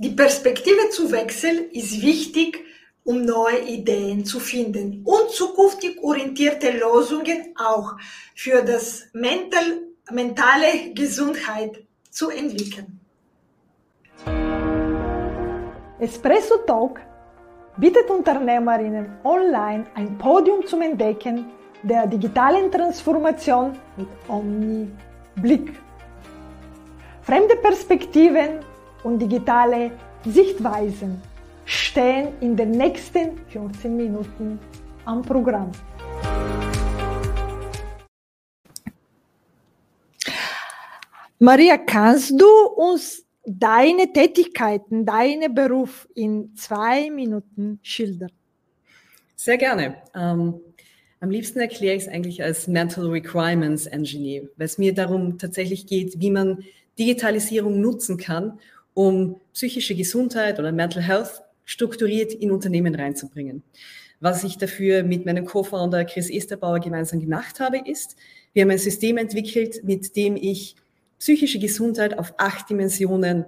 Die Perspektive zu wechseln ist wichtig, um neue Ideen zu finden und zukünftig orientierte Lösungen auch für das mental, mentale Gesundheit zu entwickeln. Espresso Talk bietet Unternehmerinnen online ein Podium zum Entdecken der digitalen Transformation mit Omni-Blick. Fremde Perspektiven und digitale Sichtweisen stehen in den nächsten 14 Minuten am Programm. Maria, kannst du uns deine Tätigkeiten, deinen Beruf in zwei Minuten schildern? Sehr gerne. Ähm, am liebsten erkläre ich es eigentlich als Mental Requirements Engineer, weil es mir darum tatsächlich geht, wie man Digitalisierung nutzen kann, um psychische Gesundheit oder Mental Health strukturiert in Unternehmen reinzubringen. Was ich dafür mit meinem Co-Founder Chris Esterbauer gemeinsam gemacht habe, ist, wir haben ein System entwickelt, mit dem ich psychische Gesundheit auf acht Dimensionen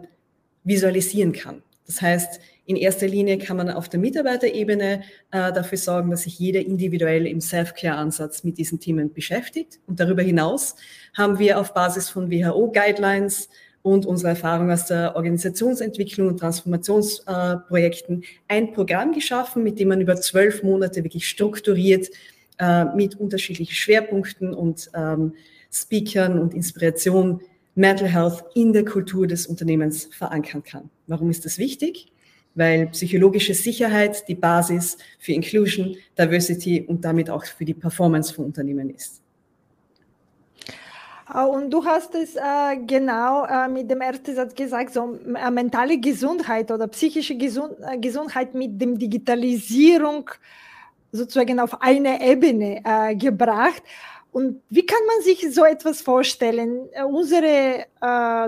visualisieren kann. Das heißt, in erster Linie kann man auf der Mitarbeiterebene äh, dafür sorgen, dass sich jeder individuell im Self-Care-Ansatz mit diesen Themen beschäftigt. Und darüber hinaus haben wir auf Basis von WHO-Guidelines und unserer Erfahrung aus der Organisationsentwicklung und Transformationsprojekten äh, ein Programm geschaffen, mit dem man über zwölf Monate wirklich strukturiert äh, mit unterschiedlichen Schwerpunkten und ähm, Speakern und Inspiration Mental Health in der Kultur des Unternehmens verankern kann. Warum ist das wichtig? Weil psychologische Sicherheit die Basis für Inclusion, Diversity und damit auch für die Performance von Unternehmen ist. Äh, und du hast es äh, genau äh, mit dem ersten Satz gesagt, so äh, mentale Gesundheit oder psychische Gesund äh, Gesundheit mit dem Digitalisierung sozusagen auf eine Ebene äh, gebracht. Und wie kann man sich so etwas vorstellen? Unsere,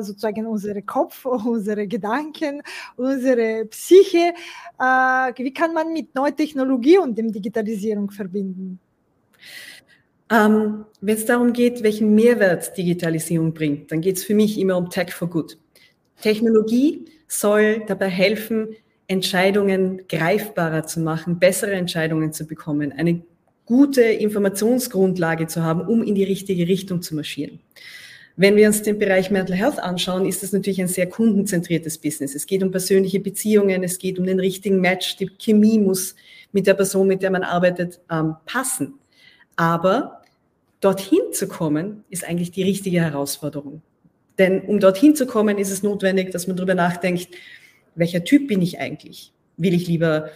sozusagen unsere Kopf, unsere Gedanken, unsere Psyche, wie kann man mit neuer Technologie und dem Digitalisierung verbinden? Ähm, Wenn es darum geht, welchen Mehrwert Digitalisierung bringt, dann geht es für mich immer um Tech for Good. Technologie soll dabei helfen, Entscheidungen greifbarer zu machen, bessere Entscheidungen zu bekommen, eine gute Informationsgrundlage zu haben, um in die richtige Richtung zu marschieren. Wenn wir uns den Bereich Mental Health anschauen, ist das natürlich ein sehr kundenzentriertes Business. Es geht um persönliche Beziehungen, es geht um den richtigen Match, die Chemie muss mit der Person, mit der man arbeitet, ähm, passen. Aber dorthin zu kommen, ist eigentlich die richtige Herausforderung. Denn um dorthin zu kommen, ist es notwendig, dass man darüber nachdenkt, welcher Typ bin ich eigentlich? Will ich lieber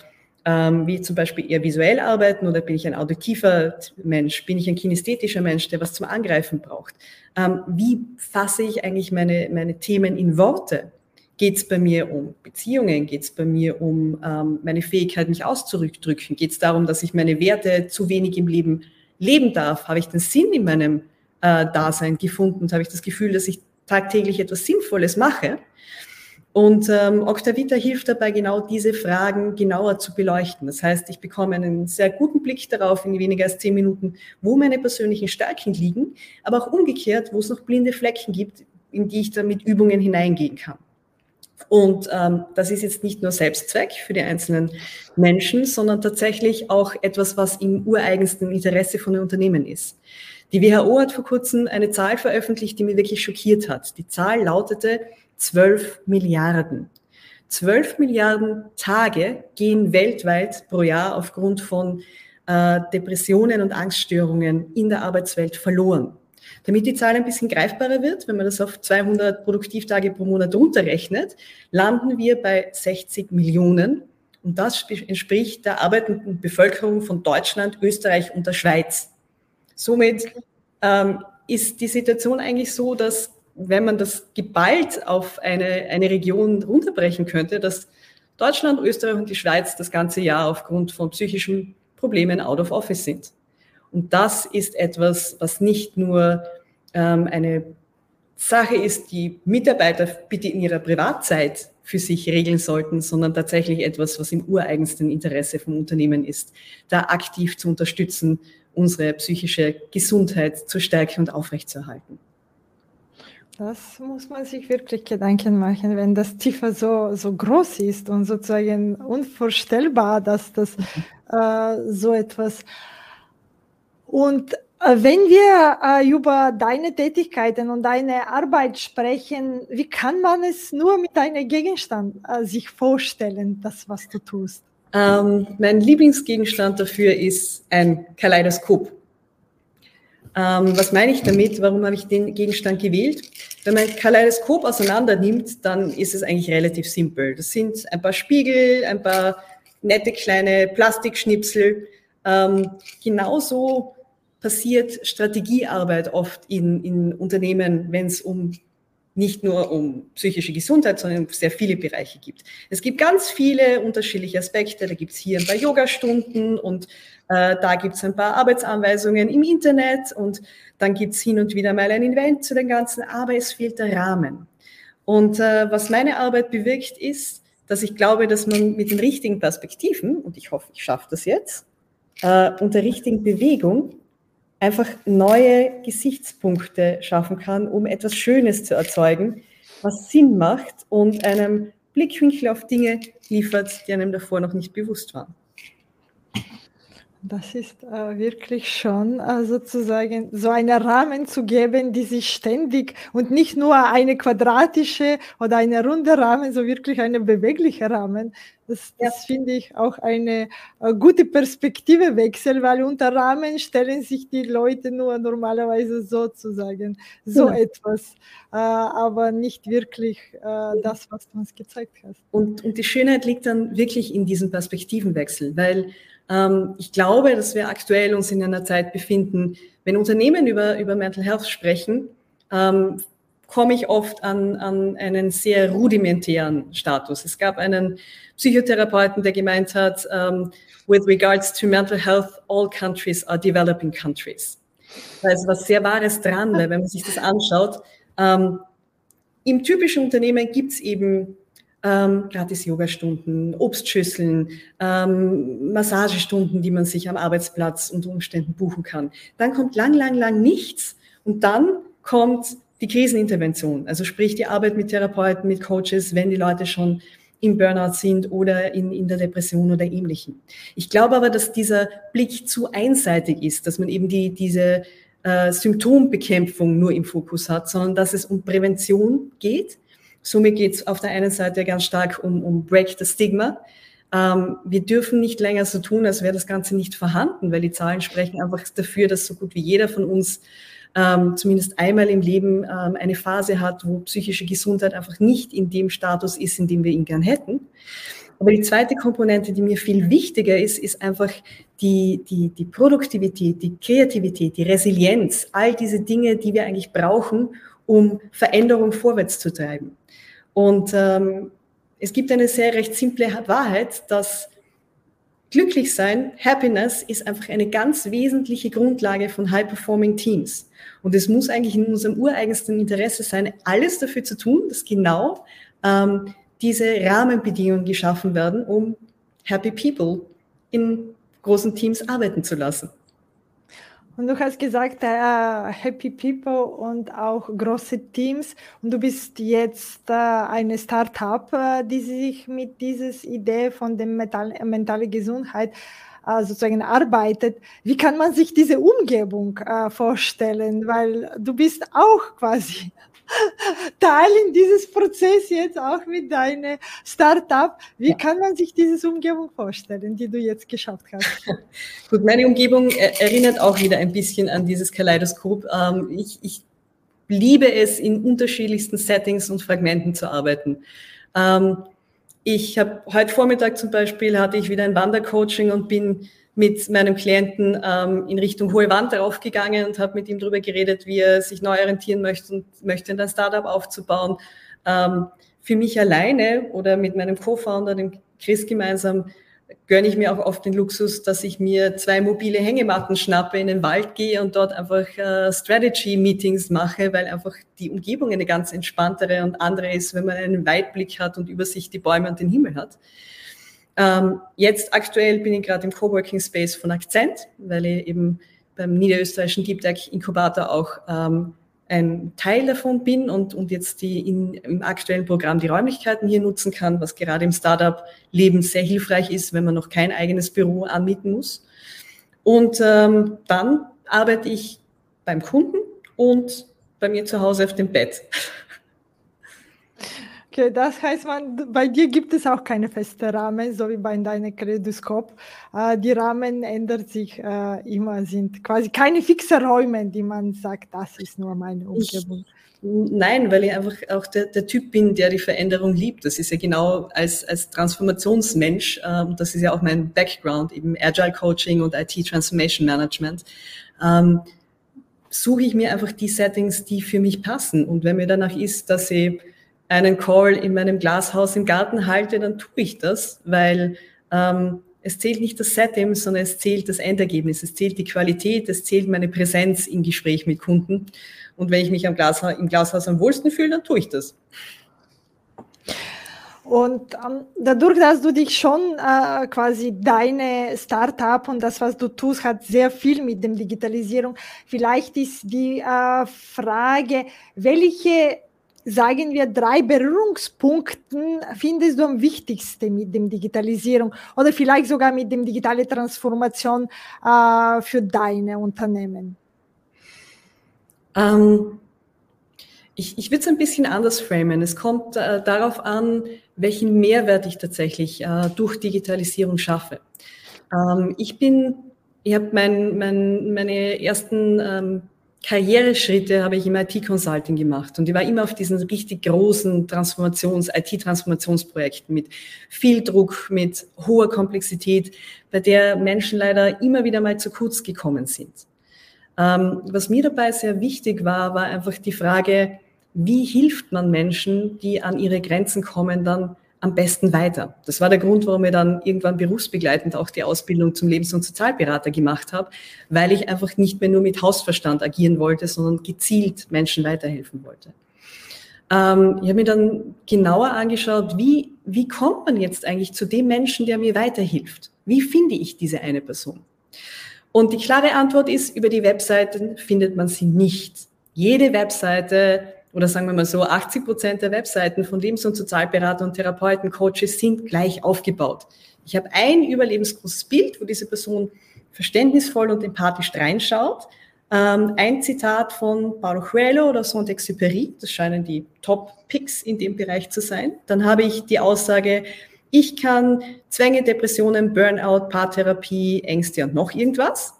ähm, wie zum Beispiel eher visuell arbeiten oder bin ich ein auditiver Mensch? Bin ich ein kinästhetischer Mensch, der was zum Angreifen braucht? Ähm, wie fasse ich eigentlich meine, meine Themen in Worte? Geht es bei mir um Beziehungen? Geht es bei mir um ähm, meine Fähigkeit, mich auszudrücken? Geht es darum, dass ich meine Werte zu wenig im Leben leben darf? Habe ich den Sinn in meinem äh, Dasein gefunden? Und habe ich das Gefühl, dass ich tagtäglich etwas Sinnvolles mache? Und ähm, Octavita hilft dabei, genau diese Fragen genauer zu beleuchten. Das heißt, ich bekomme einen sehr guten Blick darauf in weniger als zehn Minuten, wo meine persönlichen Stärken liegen, aber auch umgekehrt, wo es noch blinde Flecken gibt, in die ich dann mit Übungen hineingehen kann. Und ähm, das ist jetzt nicht nur Selbstzweck für die einzelnen Menschen, sondern tatsächlich auch etwas, was im ureigensten Interesse von den Unternehmen ist. Die WHO hat vor kurzem eine Zahl veröffentlicht, die mir wirklich schockiert hat. Die Zahl lautete, 12 Milliarden. 12 Milliarden Tage gehen weltweit pro Jahr aufgrund von äh, Depressionen und Angststörungen in der Arbeitswelt verloren. Damit die Zahl ein bisschen greifbarer wird, wenn man das auf 200 Produktivtage pro Monat runterrechnet, landen wir bei 60 Millionen. Und das entspricht der arbeitenden Bevölkerung von Deutschland, Österreich und der Schweiz. Somit ähm, ist die Situation eigentlich so, dass wenn man das geballt auf eine, eine Region runterbrechen könnte, dass Deutschland, Österreich und die Schweiz das ganze Jahr aufgrund von psychischen Problemen out of office sind. Und das ist etwas, was nicht nur ähm, eine Sache ist, die Mitarbeiter bitte in ihrer Privatzeit für sich regeln sollten, sondern tatsächlich etwas, was im ureigensten Interesse vom Unternehmen ist, da aktiv zu unterstützen, unsere psychische Gesundheit zu stärken und aufrechtzuerhalten. Das muss man sich wirklich Gedanken machen, wenn das Tiefer so, so groß ist und sozusagen unvorstellbar, dass das äh, so etwas. Und wenn wir äh, über deine Tätigkeiten und deine Arbeit sprechen, wie kann man es nur mit einem Gegenstand äh, sich vorstellen, das, was du tust? Ähm, mein Lieblingsgegenstand dafür ist ein Kaleidoskop. Ähm, was meine ich damit? Warum habe ich den Gegenstand gewählt? Wenn man ein Kaleidoskop auseinander nimmt, dann ist es eigentlich relativ simpel. Das sind ein paar Spiegel, ein paar nette kleine Plastikschnipsel. Ähm, genauso passiert Strategiearbeit oft in, in Unternehmen, wenn es um nicht nur um psychische Gesundheit, sondern sehr viele Bereiche gibt. Es gibt ganz viele unterschiedliche Aspekte. Da gibt es hier ein paar Yoga-Stunden und äh, da gibt es ein paar Arbeitsanweisungen im Internet und dann gibt es hin und wieder mal ein Event zu den ganzen, aber es fehlt der Rahmen. Und äh, was meine Arbeit bewirkt, ist, dass ich glaube, dass man mit den richtigen Perspektiven, und ich hoffe, ich schaffe das jetzt, äh, und der richtigen Bewegung einfach neue Gesichtspunkte schaffen kann, um etwas Schönes zu erzeugen, was Sinn macht und einem Blickwinkel auf Dinge liefert, die einem davor noch nicht bewusst waren. Das ist äh, wirklich schon äh, sozusagen so einen Rahmen zu geben, die sich ständig und nicht nur eine quadratische oder eine runde Rahmen, so wirklich eine bewegliche Rahmen. Das, das ja. finde ich auch eine äh, gute Perspektivewechsel, weil unter Rahmen stellen sich die Leute nur normalerweise sozusagen so ja. etwas, äh, aber nicht wirklich äh, das, was du uns gezeigt hast. Und, und die Schönheit liegt dann wirklich in diesem Perspektivenwechsel, weil ähm, ich glaube, dass wir aktuell uns in einer Zeit befinden, wenn Unternehmen über, über Mental Health sprechen, ähm, komme ich oft an, an einen sehr rudimentären Status. Es gab einen Psychotherapeuten, der gemeint hat, um, with regards to mental health, all countries are developing countries. Da ist was sehr Wahres dran, weil wenn man sich das anschaut, ähm, im typischen Unternehmen gibt es eben ähm, gratis Yogastunden, Obstschüsseln, ähm, Massagestunden, die man sich am Arbeitsplatz unter Umständen buchen kann. Dann kommt lang, lang, lang nichts und dann kommt die Krisenintervention, also sprich die Arbeit mit Therapeuten, mit Coaches, wenn die Leute schon im Burnout sind oder in, in der Depression oder ähnlichem. Ich glaube aber, dass dieser Blick zu einseitig ist, dass man eben die, diese äh, Symptombekämpfung nur im Fokus hat, sondern dass es um Prävention geht Somit geht es auf der einen Seite ganz stark um, um Break the Stigma. Ähm, wir dürfen nicht länger so tun, als wäre das Ganze nicht vorhanden, weil die Zahlen sprechen einfach dafür, dass so gut wie jeder von uns ähm, zumindest einmal im Leben ähm, eine Phase hat, wo psychische Gesundheit einfach nicht in dem Status ist, in dem wir ihn gern hätten. Aber die zweite Komponente, die mir viel wichtiger ist, ist einfach die, die, die Produktivität, die Kreativität, die Resilienz, all diese Dinge, die wir eigentlich brauchen, um Veränderung vorwärts zu treiben. Und ähm, es gibt eine sehr recht simple Wahrheit, dass glücklich sein, Happiness ist einfach eine ganz wesentliche Grundlage von High-Performing Teams. Und es muss eigentlich in unserem ureigensten Interesse sein, alles dafür zu tun, dass genau ähm, diese Rahmenbedingungen geschaffen werden, um Happy People in großen Teams arbeiten zu lassen. Und du hast gesagt, äh, Happy People und auch große Teams. Und du bist jetzt äh, eine Startup, äh, die sich mit dieser Idee von der mentalen Gesundheit äh, sozusagen arbeitet. Wie kann man sich diese Umgebung äh, vorstellen? Weil du bist auch quasi Teil in dieses Prozess jetzt auch mit deinem Startup. Wie ja. kann man sich diese Umgebung vorstellen, die du jetzt geschafft hast? Gut, meine Umgebung erinnert auch wieder ein bisschen an dieses Kaleidoskop. Ähm, ich, ich liebe es, in unterschiedlichsten Settings und Fragmenten zu arbeiten. Ähm, ich habe heute Vormittag zum Beispiel hatte ich wieder ein Wandercoaching und bin mit meinem Klienten ähm, in Richtung Hohe Wand draufgegangen und habe mit ihm darüber geredet, wie er sich neu orientieren möchte und möchte, ein Startup aufzubauen. Ähm, für mich alleine oder mit meinem Co-Founder, dem Chris gemeinsam, gönne ich mir auch oft den Luxus, dass ich mir zwei mobile Hängematten schnappe, in den Wald gehe und dort einfach äh, Strategy-Meetings mache, weil einfach die Umgebung eine ganz entspanntere und andere ist, wenn man einen Weitblick hat und über sich die Bäume und den Himmel hat. Ähm, jetzt aktuell bin ich gerade im Coworking Space von Akzent, weil ich eben beim niederösterreichischen Deep Tech Inkubator auch ähm, ein Teil davon bin und, und jetzt die in, im aktuellen Programm die Räumlichkeiten hier nutzen kann, was gerade im Startup-Leben sehr hilfreich ist, wenn man noch kein eigenes Büro anmieten muss. Und ähm, dann arbeite ich beim Kunden und bei mir zu Hause auf dem Bett. Okay, das heißt, man, bei dir gibt es auch keine feste Rahmen, so wie bei deinem Kredoskop. Äh, die Rahmen ändern sich äh, immer, sind quasi keine fixen Räume, die man sagt, das ist nur meine Umgebung. Ich, nein, weil ich einfach auch der, der, Typ bin, der die Veränderung liebt. Das ist ja genau als, als Transformationsmensch, äh, das ist ja auch mein Background, eben Agile Coaching und IT Transformation Management. Ähm, suche ich mir einfach die Settings, die für mich passen. Und wenn mir danach ist, dass ich einen Call in meinem Glashaus im Garten halte, dann tue ich das, weil ähm, es zählt nicht das Setting, sondern es zählt das Endergebnis, es zählt die Qualität, es zählt meine Präsenz im Gespräch mit Kunden. Und wenn ich mich am Glashaus, im Glashaus am wohlsten fühle, dann tue ich das. Und ähm, dadurch, dass du dich schon äh, quasi deine Startup und das, was du tust, hat sehr viel mit dem Digitalisierung. Vielleicht ist die äh, Frage, welche sagen wir, drei Berührungspunkten findest du am wichtigsten mit dem Digitalisierung oder vielleicht sogar mit dem digitale Transformation äh, für deine Unternehmen? Ähm, ich, ich würde es ein bisschen anders framen. Es kommt äh, darauf an, welchen Mehrwert ich tatsächlich äh, durch Digitalisierung schaffe. Ähm, ich bin, ich habe mein, mein, meine ersten ähm, Karriereschritte habe ich im IT-Consulting gemacht und ich war immer auf diesen richtig großen Transformations-, IT-Transformationsprojekten mit viel Druck, mit hoher Komplexität, bei der Menschen leider immer wieder mal zu kurz gekommen sind. Ähm, was mir dabei sehr wichtig war, war einfach die Frage, wie hilft man Menschen, die an ihre Grenzen kommen, dann am besten weiter. Das war der Grund, warum ich dann irgendwann berufsbegleitend auch die Ausbildung zum Lebens- und Sozialberater gemacht habe, weil ich einfach nicht mehr nur mit Hausverstand agieren wollte, sondern gezielt Menschen weiterhelfen wollte. Ähm, ich habe mir dann genauer angeschaut, wie, wie kommt man jetzt eigentlich zu dem Menschen, der mir weiterhilft? Wie finde ich diese eine Person? Und die klare Antwort ist, über die Webseiten findet man sie nicht. Jede Webseite oder sagen wir mal so, 80 Prozent der Webseiten von Lebens- und Sozialberater und Therapeuten, Coaches sind gleich aufgebaut. Ich habe ein überlebensgroßes Bild, wo diese Person verständnisvoll und empathisch reinschaut. Ähm, ein Zitat von Paulo Coelho oder Saint-Exupéry, das scheinen die Top-Picks in dem Bereich zu sein. Dann habe ich die Aussage, ich kann Zwänge, Depressionen, Burnout, Paartherapie, Ängste und noch irgendwas.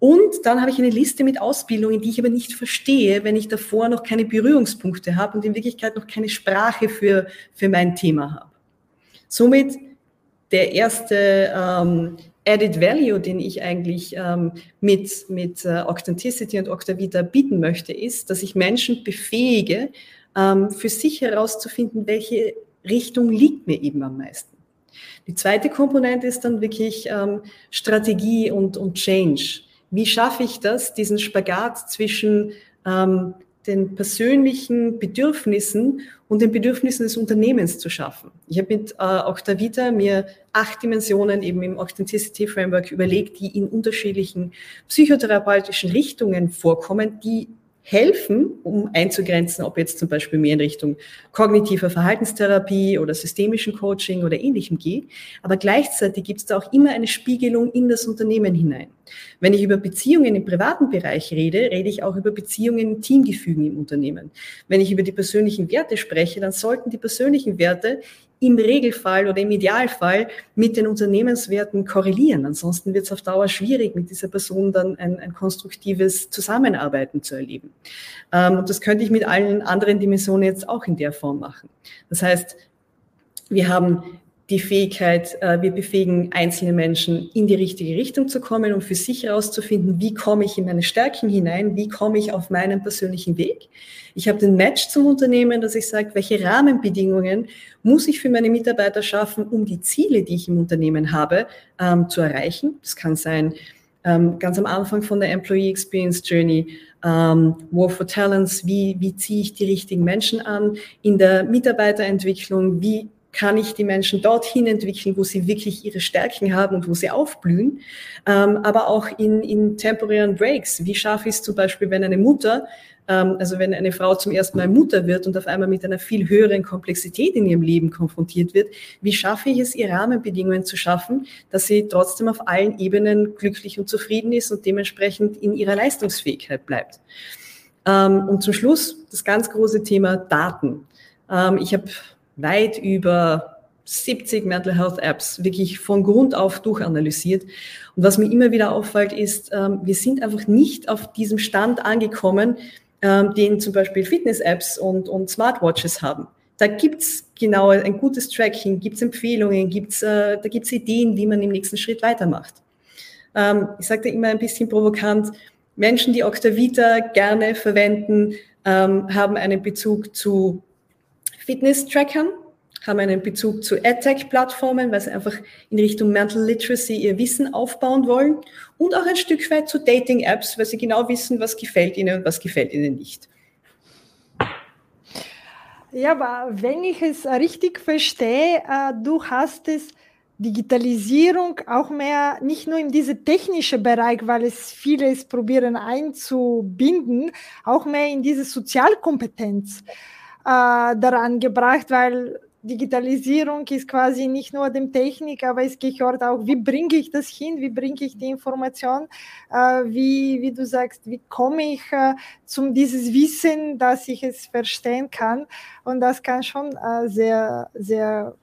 Und dann habe ich eine Liste mit Ausbildungen, die ich aber nicht verstehe, wenn ich davor noch keine Berührungspunkte habe und in Wirklichkeit noch keine Sprache für, für mein Thema habe. Somit der erste ähm, Added Value, den ich eigentlich ähm, mit, mit äh, Authenticity und Octavita bieten möchte, ist, dass ich Menschen befähige, ähm, für sich herauszufinden, welche Richtung liegt mir eben am meisten. Die zweite Komponente ist dann wirklich ähm, Strategie und, und Change wie schaffe ich das, diesen Spagat zwischen ähm, den persönlichen Bedürfnissen und den Bedürfnissen des Unternehmens zu schaffen. Ich habe mit äh, Octavita mir acht Dimensionen eben im Authenticity Framework überlegt, die in unterschiedlichen psychotherapeutischen Richtungen vorkommen, die helfen, um einzugrenzen, ob jetzt zum Beispiel mehr in Richtung kognitiver Verhaltenstherapie oder systemischen Coaching oder ähnlichem geht. Aber gleichzeitig gibt es da auch immer eine Spiegelung in das Unternehmen hinein. Wenn ich über Beziehungen im privaten Bereich rede, rede ich auch über Beziehungen im Teamgefügen im Unternehmen. Wenn ich über die persönlichen Werte spreche, dann sollten die persönlichen Werte im Regelfall oder im Idealfall mit den Unternehmenswerten korrelieren. Ansonsten wird es auf Dauer schwierig, mit dieser Person dann ein, ein konstruktives Zusammenarbeiten zu erleben. Ähm, und das könnte ich mit allen anderen Dimensionen jetzt auch in der Form machen. Das heißt, wir haben die Fähigkeit, äh, wir befähigen einzelne Menschen in die richtige Richtung zu kommen, um für sich herauszufinden, wie komme ich in meine Stärken hinein, wie komme ich auf meinen persönlichen Weg. Ich habe den Match zum Unternehmen, dass ich sage, welche Rahmenbedingungen muss ich für meine Mitarbeiter schaffen, um die Ziele, die ich im Unternehmen habe, ähm, zu erreichen. Das kann sein, ähm, ganz am Anfang von der Employee Experience Journey, ähm, War for Talents, wie, wie ziehe ich die richtigen Menschen an, in der Mitarbeiterentwicklung, wie kann ich die Menschen dorthin entwickeln, wo sie wirklich ihre Stärken haben und wo sie aufblühen, ähm, aber auch in, in temporären Breaks. Wie schaffe ich es zum Beispiel, wenn eine Mutter, ähm, also wenn eine Frau zum ersten Mal Mutter wird und auf einmal mit einer viel höheren Komplexität in ihrem Leben konfrontiert wird, wie schaffe ich es, ihr Rahmenbedingungen zu schaffen, dass sie trotzdem auf allen Ebenen glücklich und zufrieden ist und dementsprechend in ihrer Leistungsfähigkeit bleibt. Ähm, und zum Schluss das ganz große Thema Daten. Ähm, ich habe weit über 70 Mental Health Apps wirklich von Grund auf durchanalysiert. Und was mir immer wieder auffällt, ist, ähm, wir sind einfach nicht auf diesem Stand angekommen, ähm, den zum Beispiel Fitness-Apps und, und Smartwatches haben. Da gibt's genau ein gutes Tracking, gibt's Empfehlungen, gibt's, äh, da gibt's Ideen, wie man im nächsten Schritt weitermacht. Ähm, ich sage da immer ein bisschen provokant, Menschen, die Octavita gerne verwenden, ähm, haben einen Bezug zu Fitness-Trackern, haben einen Bezug zu EdTech-Plattformen, weil sie einfach in Richtung Mental Literacy ihr Wissen aufbauen wollen und auch ein Stück weit zu Dating-Apps, weil sie genau wissen, was gefällt ihnen und was gefällt ihnen nicht. Ja, aber wenn ich es richtig verstehe, äh, du hast es Digitalisierung auch mehr nicht nur in diese technische Bereich, weil es vieles probieren einzubinden, auch mehr in diese Sozialkompetenz daran gebracht, weil Digitalisierung ist quasi nicht nur dem Technik, aber es gehört auch, wie bringe ich das hin, wie bringe ich die Information, äh, wie, wie du sagst, wie komme ich äh, zum dieses Wissen, dass ich es verstehen kann. Und das kann schon äh, sehr, sehr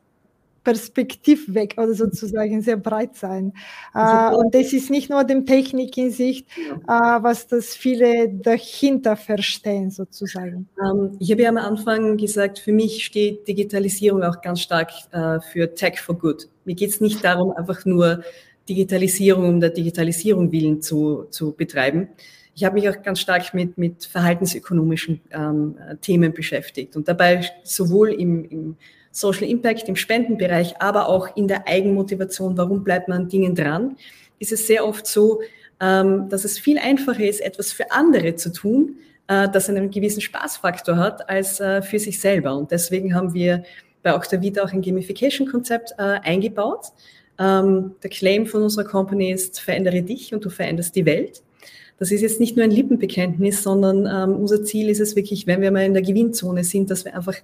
Perspektivweg oder sozusagen sehr breit sein. Äh, und das ist nicht nur dem Technik in Sicht, ja. äh, was das viele dahinter verstehen sozusagen. Ähm, ich habe ja am Anfang gesagt, für mich steht Digitalisierung auch ganz stark äh, für Tech for Good. Mir geht es nicht darum, einfach nur Digitalisierung um der Digitalisierung willen zu, zu betreiben. Ich habe mich auch ganz stark mit, mit verhaltensökonomischen ähm, Themen beschäftigt und dabei sowohl im, im Social Impact im Spendenbereich, aber auch in der Eigenmotivation, warum bleibt man an Dingen dran, ist es sehr oft so, ähm, dass es viel einfacher ist, etwas für andere zu tun, äh, das einen gewissen Spaßfaktor hat, als äh, für sich selber. Und deswegen haben wir bei Octavita auch ein Gamification-Konzept äh, eingebaut. Ähm, der Claim von unserer Company ist, verändere dich und du veränderst die Welt. Das ist jetzt nicht nur ein Lippenbekenntnis, sondern ähm, unser Ziel ist es wirklich, wenn wir mal in der Gewinnzone sind, dass wir einfach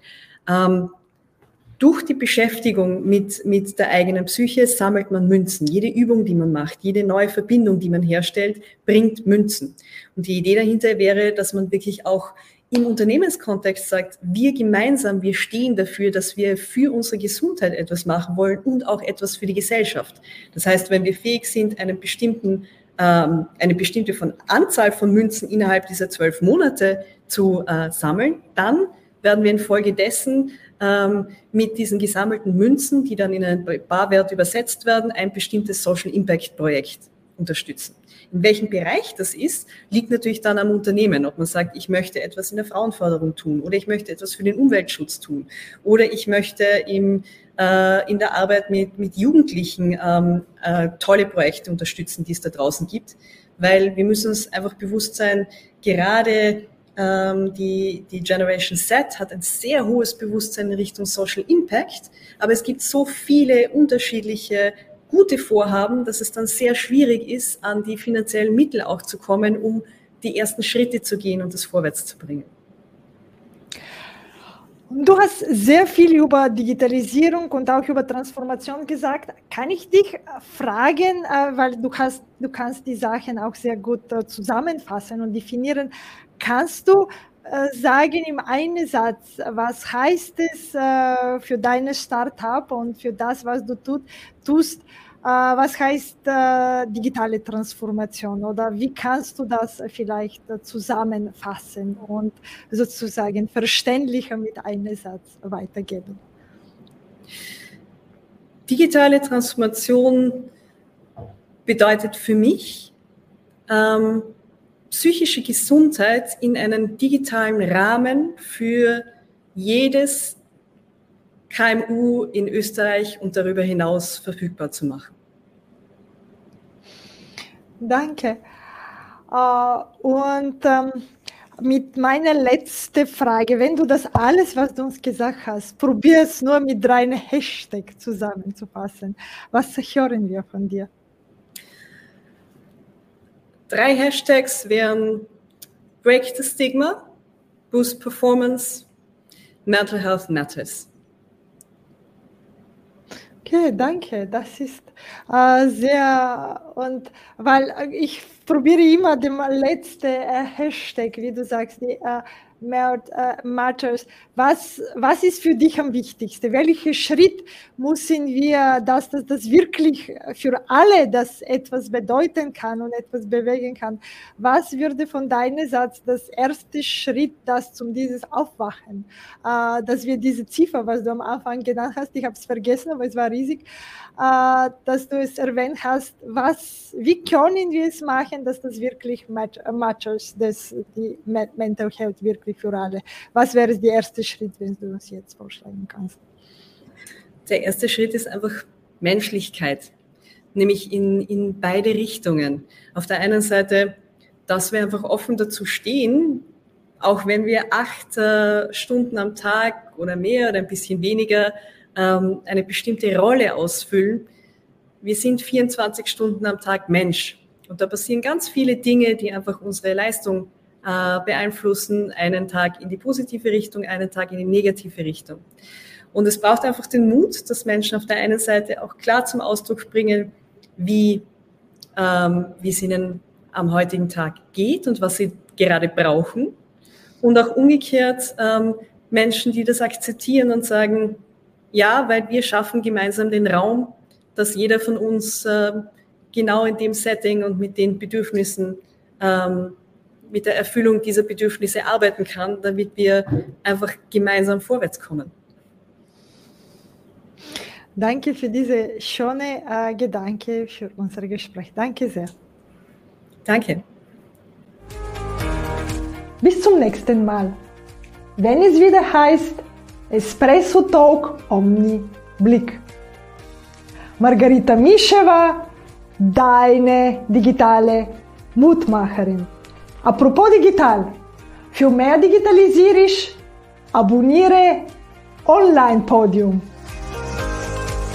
durch die Beschäftigung mit, mit der eigenen Psyche sammelt man Münzen. Jede Übung, die man macht, jede neue Verbindung, die man herstellt, bringt Münzen. Und die Idee dahinter wäre, dass man wirklich auch im Unternehmenskontext sagt, wir gemeinsam, wir stehen dafür, dass wir für unsere Gesundheit etwas machen wollen und auch etwas für die Gesellschaft. Das heißt, wenn wir fähig sind, einen bestimmten, ähm, eine bestimmte von Anzahl von Münzen innerhalb dieser zwölf Monate zu äh, sammeln, dann werden wir infolgedessen ähm, mit diesen gesammelten Münzen, die dann in einen Barwert übersetzt werden, ein bestimmtes Social Impact Projekt unterstützen. In welchem Bereich das ist, liegt natürlich dann am Unternehmen, ob man sagt, ich möchte etwas in der Frauenförderung tun oder ich möchte etwas für den Umweltschutz tun oder ich möchte im, äh, in der Arbeit mit, mit Jugendlichen ähm, äh, tolle Projekte unterstützen, die es da draußen gibt, weil wir müssen uns einfach bewusst sein, gerade die, die Generation Z hat ein sehr hohes Bewusstsein in Richtung Social Impact, aber es gibt so viele unterschiedliche gute Vorhaben, dass es dann sehr schwierig ist, an die finanziellen Mittel auch zu kommen, um die ersten Schritte zu gehen und das vorwärts zu bringen. Du hast sehr viel über Digitalisierung und auch über Transformation gesagt. Kann ich dich fragen, äh, weil du, hast, du kannst die Sachen auch sehr gut äh, zusammenfassen und definieren. Kannst du äh, sagen im einen Satz, was heißt es für deine Startup und für das, was du tust? Was heißt digitale Transformation oder wie kannst du das vielleicht zusammenfassen und sozusagen verständlicher mit einem Satz weitergeben? Digitale Transformation bedeutet für mich, ähm, psychische Gesundheit in einen digitalen Rahmen für jedes KMU in Österreich und darüber hinaus verfügbar zu machen. Danke. Uh, und ähm, mit meiner letzten Frage, wenn du das alles, was du uns gesagt hast, probierst nur mit drei Hashtag zusammenzufassen, was hören wir von dir? Drei Hashtags wären Break the Stigma, Boost Performance, Mental Health Matters. Okay, danke. Das ist äh, sehr und weil ich probiere immer den letzten äh, Hashtag, wie du sagst, die äh, matters. Was, was ist für dich am wichtigsten? Welchen Schritt müssen wir, dass das, das wirklich für alle das etwas bedeuten kann und etwas bewegen kann? Was würde von deinem Satz das erste Schritt, das zum dieses Aufwachen, äh, dass wir diese Ziffer, was du am Anfang genannt hast, ich habe es vergessen, aber es war riesig, äh, dass du es erwähnt hast, was, wie können wir es machen, dass das wirklich matters, dass die Mental Health wirklich für alle. Was wäre der erste Schritt, wenn du uns jetzt vorschlagen kannst? Der erste Schritt ist einfach Menschlichkeit, nämlich in, in beide Richtungen. Auf der einen Seite, dass wir einfach offen dazu stehen, auch wenn wir acht äh, Stunden am Tag oder mehr oder ein bisschen weniger ähm, eine bestimmte Rolle ausfüllen. Wir sind 24 Stunden am Tag Mensch. Und da passieren ganz viele Dinge, die einfach unsere Leistung äh, beeinflussen. Einen Tag in die positive Richtung, einen Tag in die negative Richtung. Und es braucht einfach den Mut, dass Menschen auf der einen Seite auch klar zum Ausdruck bringen, wie, ähm, wie es ihnen am heutigen Tag geht und was sie gerade brauchen. Und auch umgekehrt ähm, Menschen, die das akzeptieren und sagen, ja, weil wir schaffen gemeinsam den Raum, dass jeder von uns äh, genau in dem Setting und mit den Bedürfnissen, ähm, mit der Erfüllung dieser Bedürfnisse arbeiten kann, damit wir einfach gemeinsam vorwärts kommen. Danke für diese schöne äh, Gedanke für unser Gespräch. Danke sehr. Danke. Bis zum nächsten Mal. Wenn es wieder heißt, Espresso Talk Omni Blick. Margarita Mischeva, deine digitale Mutmacherin. Apropos digital, für mehr digitalisierisch, abonniere Online Podium.